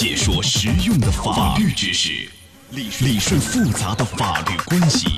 解说实用的法律知识，理理顺复杂的法律关系，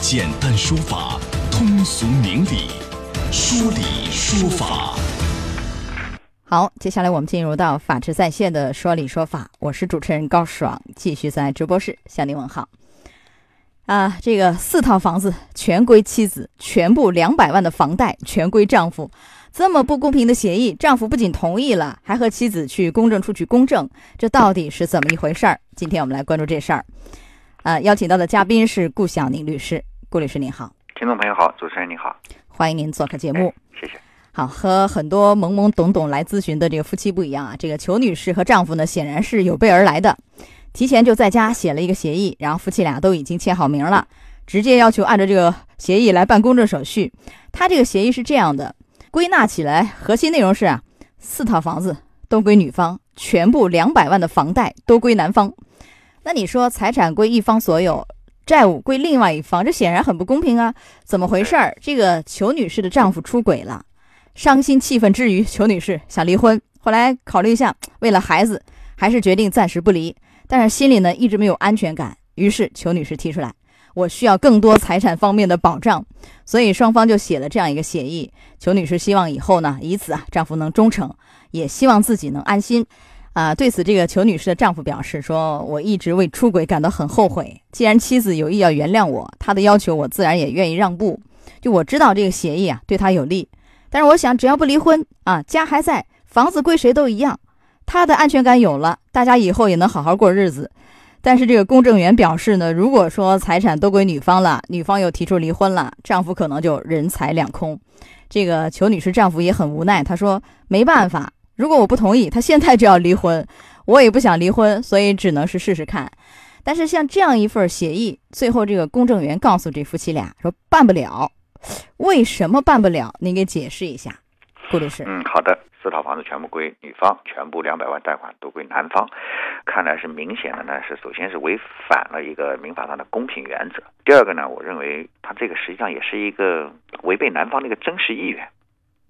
简单说法，通俗明理，说理说法。好，接下来我们进入到法治在线的说理说法，我是主持人高爽，继续在直播室向您问好。啊，这个四套房子全归妻子，全部两百万的房贷全归丈夫，这么不公平的协议，丈夫不仅同意了，还和妻子去公证处去公证，这到底是怎么一回事儿？今天我们来关注这事儿。呃，邀请到的嘉宾是顾晓宁律师，顾律师您好，听众朋友好，主持人你好，欢迎您做客节目，谢谢。好，和很多懵懵懂懂来咨询的这个夫妻不一样啊，这个裘女士和丈夫呢，显然是有备而来的，提前就在家写了一个协议，然后夫妻俩都已经签好名了，直接要求按照这个协议来办公证手续。他这个协议是这样的，归纳起来核心内容是啊，四套房子都归女方，全部两百万的房贷都归男方。那你说财产归一方所有，债务归另外一方，这显然很不公平啊！怎么回事儿？这个裘女士的丈夫出轨了。伤心气愤之余，裘女士想离婚。后来考虑一下，为了孩子，还是决定暂时不离。但是心里呢，一直没有安全感。于是裘女士提出来，我需要更多财产方面的保障。所以双方就写了这样一个协议。裘女士希望以后呢，以此啊，丈夫能忠诚，也希望自己能安心。啊，对此，这个裘女士的丈夫表示说：“我一直为出轨感到很后悔。既然妻子有意要原谅我，她的要求我自然也愿意让步。就我知道这个协议啊，对她有利。”但是我想，只要不离婚啊，家还在，房子归谁都一样，她的安全感有了，大家以后也能好好过日子。但是这个公证员表示呢，如果说财产都归女方了，女方又提出离婚了，丈夫可能就人财两空。这个裘女士丈夫也很无奈，他说没办法，如果我不同意，他现在就要离婚，我也不想离婚，所以只能是试试看。但是像这样一份协议，最后这个公证员告诉这夫妻俩说办不了。为什么办不了？您给解释一下，顾律师。嗯，好的。四套房子全部归女方，全部两百万贷款都归男方，看来是明显的呢。是首先是违反了一个民法上的公平原则。第二个呢，我认为他这个实际上也是一个违背男方的一个真实意愿。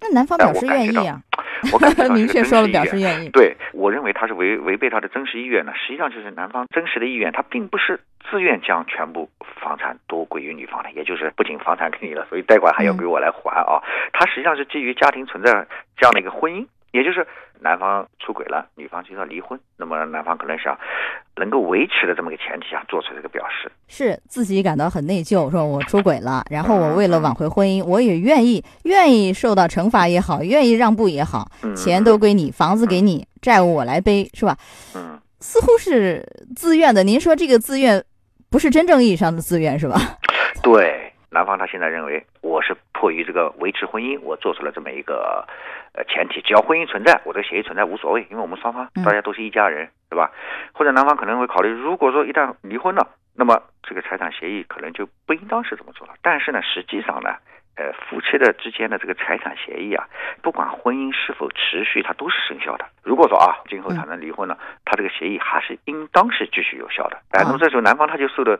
那男方表示愿意啊，我感觉明确说了表示愿意。对我认为他是违违背他的真实意愿呢。实际上就是男方真实的意愿，他并不是。自愿将全部房产都归于女方的，也就是不仅房产给你了，所以贷款还要归我来还啊。他实际上是基于家庭存在这样的一个婚姻，也就是男方出轨了，女方就要离婚。那么男方可能想能够维持的这么个前提下做出这个表示，是自己感到很内疚，说我出轨了，然后我为了挽回婚姻，我也愿意愿意受到惩罚也好，愿意让步也好，钱都归你，房子给你，债务我来背，是吧？嗯，似乎是自愿的。您说这个自愿？不是真正意义上的自愿是吧？对，男方他现在认为我是迫于这个维持婚姻，我做出了这么一个呃前提，只要婚姻存在，我这个协议存在无所谓，因为我们双方大家都是一家人，对吧？或者男方可能会考虑，如果说一旦离婚了，那么这个财产协议可能就不应当是这么做了。但是呢，实际上呢。呃，夫妻的之间的这个财产协议啊，不管婚姻是否持续，它都是生效的。如果说啊，今后产生离婚了，他这个协议还是应当是继续有效的。哎，那么这时候男方他就受的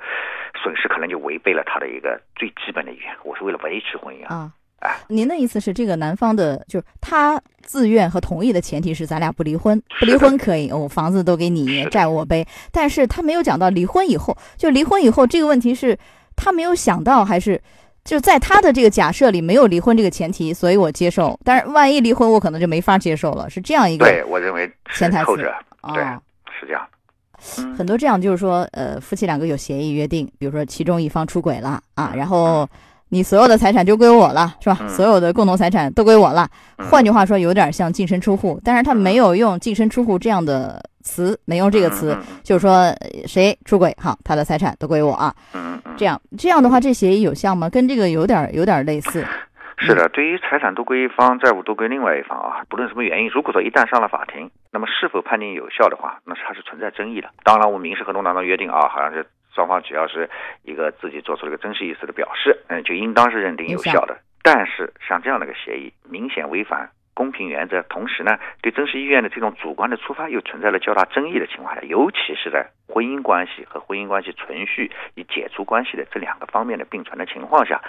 损失，可能就违背了他的一个最基本的意愿。我是为了维持婚姻啊。哎，您的意思是，这个男方的，就是他自愿和同意的前提是咱俩不离婚，不离婚可以，我房子都给你，债务我背。但是他没有讲到离婚以后，就离婚以后这个问题是他没有想到，还是？就在他的这个假设里没有离婚这个前提，所以我接受。但是万一离婚，我可能就没法接受了，是这样一个。对我认为潜台词，对，是这样。很多这样就是说，呃，夫妻两个有协议约定，比如说其中一方出轨了啊，然后你所有的财产就归我了，是吧？所有的共同财产都归我了。换句话说，有点像净身出户，但是他没有用净身出户这样的词，没用这个词，就是说谁出轨，好，他的财产都归我啊。这样这样的话，这协议有效吗？跟这个有点有点类似。是的，对于财产都归一方，债务都归另外一方啊，不论什么原因，如果说一旦上了法庭，那么是否判定有效的话，那它是存在争议的。当然，我们民事合同当中约定啊，好像是双方只要是一个自己做出了一个真实意思的表示，嗯，就应当是认定有效的。但是像这样的一个协议，明显违反公平原则，同时呢，对真实意愿的这种主观的出发又存在了较大争议的情况下，尤其是在婚姻关系和婚姻关系存续与解除关系的这两个方面的并存的情况下，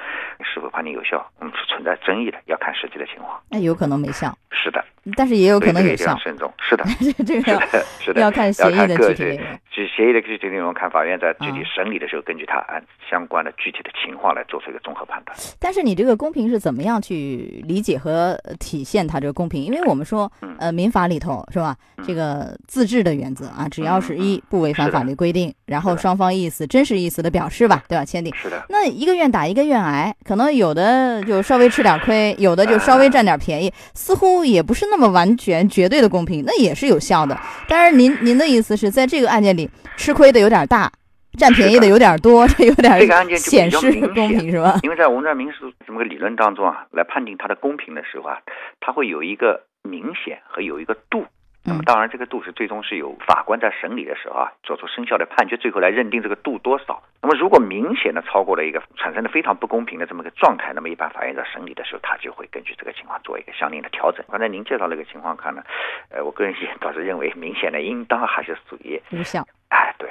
是否判定有效，嗯，是存在争议的，要看实际的情况。那有可能没效。是的。但是也有可能有效。慎重。是的。这个 是的，要看协议的具体内容。协议的具体内容，看法院在具体审理的时候，根据他按相关的具体的情况来做出一个综合判断。但是你这个公平是怎么样去理解和体现它这个公平？因为我们说，呃，民法里头是吧？这个自治的原则啊，只要是一不违反法律规定，然后双方意思真实意思的表示吧，对吧？签订。是的。那一个愿打一个愿挨，可能有的就稍微吃点亏，有的就稍微占点便宜，似乎也不是那么完全绝对的公平，那也是有效的。但是您您的意思是在这个案件里吃亏的有点大，占便宜的有点多，这有点显示公平是吧？因为在我们这民事这么个理论当中啊，来判定它的公平的时候啊，它会有一个明显和有一个度。那么当然，这个度是最终是由法官在审理的时候啊，做出生效的判决，最后来认定这个度多少。那么如果明显的超过了一个产生的非常不公平的这么个状态，那么一般法院在审理的时候，他就会根据这个情况做一个相应的调整。刚才您介绍那个情况看呢，呃，我个人也倒是认为明显的应当还是属于无效。哎，对，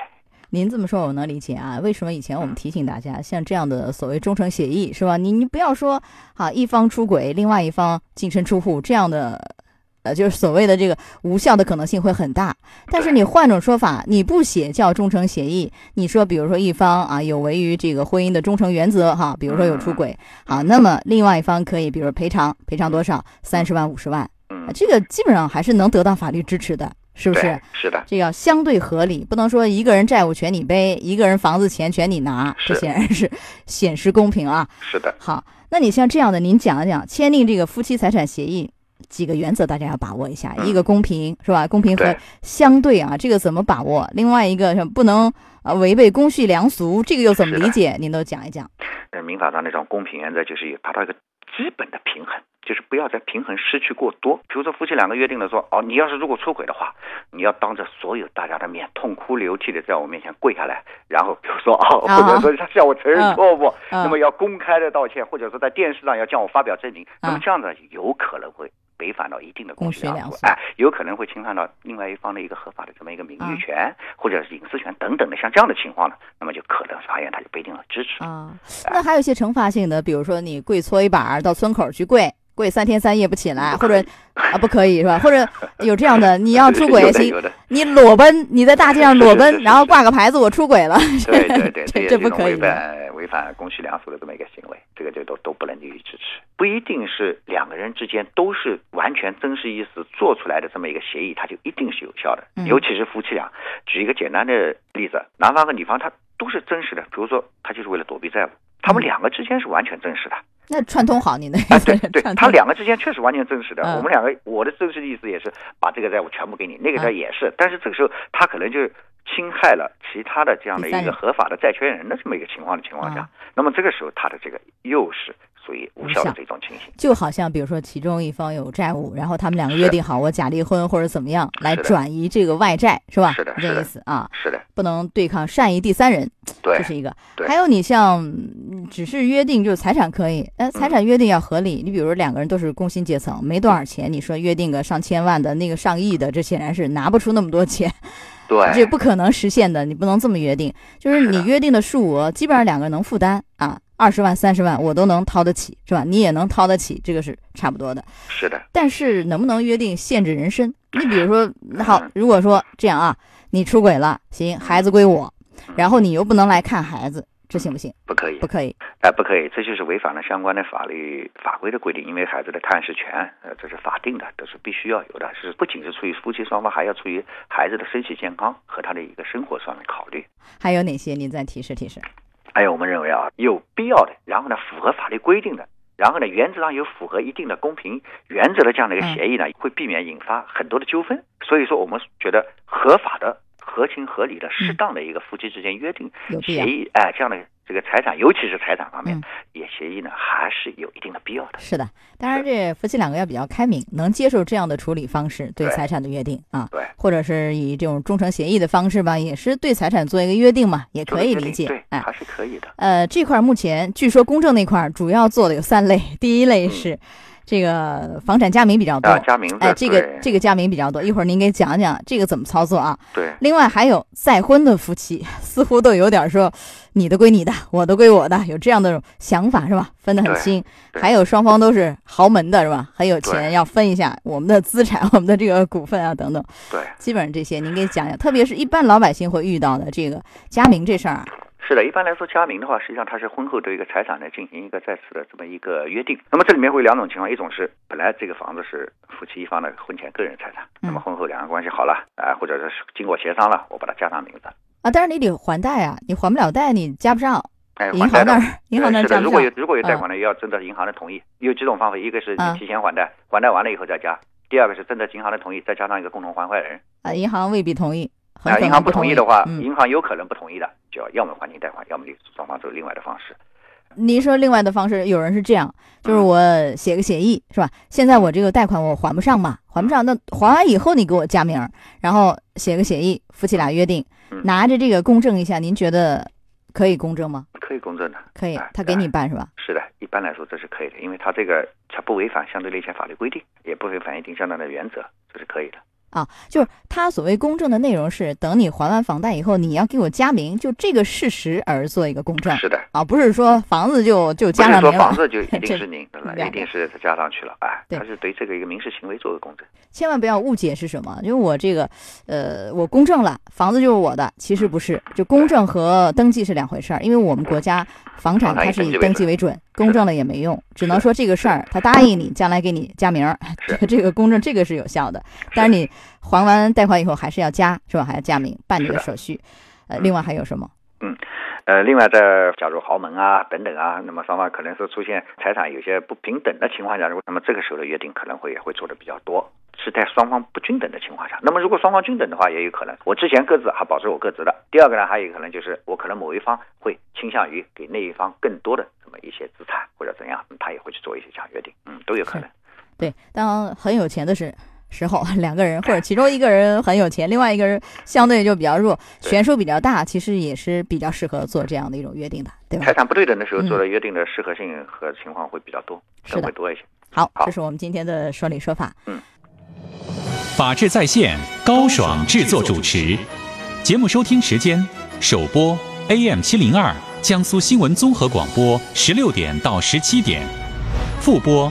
您这么说我能理解啊。为什么以前我们提醒大家，像这样的所谓忠诚协议是吧？你你不要说啊，一方出轨，另外一方净身出户这样的。呃，就是所谓的这个无效的可能性会很大，但是你换种说法，你不写叫忠诚协议，你说比如说一方啊有违于这个婚姻的忠诚原则哈，比如说有出轨，好，那么另外一方可以比如赔偿赔偿多少三十万五十万，这个基本上还是能得到法律支持的，是不是？是的，这要相对合理，不能说一个人债务全你背，一个人房子钱全你拿，这显然是显示公平啊。是的。好，那你像这样的，您讲一讲签订这个夫妻财产协议。几个原则大家要把握一下，一个公平是吧？公平和相对啊，这个怎么把握？另外一个是不能啊违背公序良俗，这个又怎么理解？您都讲一讲。呃，民法上那种公平原则就是有达到一个基本的平衡，就是不要在平衡失去过多。比如说夫妻两个约定的说，哦，你要是如果出轨的话，你要当着所有大家的面痛哭流涕的在我面前跪下来，然后比如说哦，或者说他向我承认错误，那么要公开的道歉，或者说在电视上要向我发表证明，那么这样子有可能会。违反到一定的公序良俗，哎，有可能会侵犯到另外一方的一个合法的这么一个名誉权或者是隐私权等等的，像这样的情况呢，那么就可能法院他就不一定要支持啊。那还有一些惩罚性的，比如说你跪搓衣板到村口去跪。跪三天三夜不起来，或者啊不可以是吧？或者有这样的，你要出轨行，你裸奔，你在大街上裸奔，然后挂个牌子我出轨了，对对对，这不可以。违反违反公序良俗的这么一个行为，这个就都都不能予以支持。不一定是两个人之间都是完全真实意思做出来的这么一个协议，它就一定是有效的。尤其是夫妻俩，举一个简单的例子，男方和女方他都是真实的，比如说他就是为了躲避债务，他们两个之间是完全真实的。那串通好你的啊，对 对，他两个之间确实完全真实的。我们两个，我的真实的意思也是把这个债务全部给你，那个债也是。但是这个时候，他可能就是侵害了其他的这样的一个合法的债权人的这么一个情况的情况下，那么这个时候他的这个又是。属于无效的这种情形，就好像比如说其中一方有债务，然后他们两个约定好我假离婚或者怎么样来转移这个外债，是吧？是的，这意思啊。是的，不能对抗善意第三人，对，这是一个。还有你像只是约定就是财产可以，哎，财产约定要合理。你比如说两个人都是工薪阶层，没多少钱，你说约定个上千万的那个上亿的，这显然是拿不出那么多钱，对，这不可能实现的。你不能这么约定，就是你约定的数额基本上两个人能负担啊。二十万、三十万，我都能掏得起，是吧？你也能掏得起，这个是差不多的。是的。但是能不能约定限制人身？你比如说，好，如果说这样啊，你出轨了，行，孩子归我，然后你又不能来看孩子，这行不行？不可以，不可以。哎，不可以，这就是违反了相关的法律法规的规定。因为孩子的探视权，呃，这是法定的，都是必须要有的。是不仅是出于夫妻双方，还要出于孩子的身体健康和他的一个生活上的考虑。还有哪些？您再提示提示。还有，我们认为啊，有必要的，然后呢，符合法律规定的，然后呢，原则上有符合一定的公平原则的这样的一个协议呢，会避免引发很多的纠纷。所以说，我们觉得合法的、合情合理的、适当的一个夫妻之间约定协议，哎，这样的。这个财产，尤其是财产方面，也协议呢，还是有一定的必要的。是的，当然这夫妻两个要比较开明，能接受这样的处理方式，对财产的约定啊，对，或者是以这种忠诚协议的方式吧，也是对财产做一个约定嘛，也可以理解，哎，还是可以的。呃，这块目前据说公证那块主要做的有三类，第一类是。这个房产加名比较多，加名哎，这个这个加名比较多，一会儿您给讲讲这个怎么操作啊？对。另外还有再婚的夫妻，似乎都有点说你的归你的，我的归我的，有这样的想法是吧？分得很清。还有双方都是豪门的是吧？很有钱，要分一下我们的资产、我们的这个股份啊等等。对。基本上这些您给讲讲，特别是一般老百姓会遇到的这个加名这事儿啊。是的，一般来说加名的话，实际上它是婚后对一个财产呢进行一个再次的这么一个约定。那么这里面会有两种情况，一种是本来这个房子是夫妻一方的婚前个人财产，那么婚后两个关系好了，啊，或者是经过协商了，我把它加上名字。啊，但是你得还贷啊，你还不了贷，你加不上。哎，银行那儿，银行那儿加。如果有如果有贷款的，也要征得银行的同意。有几种方法，一个是你提前还贷，还贷完了以后再加；第二个是征得银行的同意，再加上一个共同还款人。啊，银行未必同意。啊，银行不同意的话，银行有可能不同意的，就要要么还清贷款，要么就双方走另外的方式。您说另外的方式，有人是这样，就是我写个协议，是吧？现在我这个贷款我还不上嘛，还不上，那还完以后你给我加名，然后写个协议，夫妻俩约定，拿着这个公证一下，您觉得可以公证吗？可以公证的，可以，他给你办是吧？是的，一般来说这是可以的，因为他这个他不违反相对的一些法律规定，也不违反一定相当的原则，这是可以的。啊，就是他所谓公证的内容是，等你还完房贷以后，你要给我加名，就这个事实而做一个公证。是的，啊，不是说房子就就加上名了。房子就一 定是您的了，一定是加上去了，哎，他是对这个一个民事行为做个公证。千万不要误解是什么，因为我这个，呃，我公证了，房子就是我的，其实不是，就公证和登记是两回事儿，因为我们国家房产它是以登记为准。公证了也没用，只能说这个事儿他答应你，将来给你加名儿，这 个这个公证这个是有效的。但是你还完贷款以后还是要加，是吧？还要加名办这个手续。呃，另外还有什么？嗯，呃，另外在假如豪门啊等等啊，那么双方可能是出现财产有些不平等的情况下，那么这个时候的约定可能会也会做的比较多。是在双方不均等的情况下，那么如果双方均等的话，也有可能我之前各自还保持我各自的。第二个呢，还有可能就是我可能某一方会倾向于给那一方更多的这么一些资产或者怎样，他也会去做一些这样约定，嗯，都有可能。对，当很有钱的是时候，两个人或者其中一个人很有钱，另外一个人相对就比较弱，悬殊比较大，其实也是比较适合做这样的一种约定的，对吧？财产不对等的时候做的约定的适合性和情况会比较多，是会多一些。好，这是我们今天的说理说法，嗯。法治在线，高爽制作主持。节目收听时间：首播 AM 七零二江苏新闻综合广播十六点到十七点，复播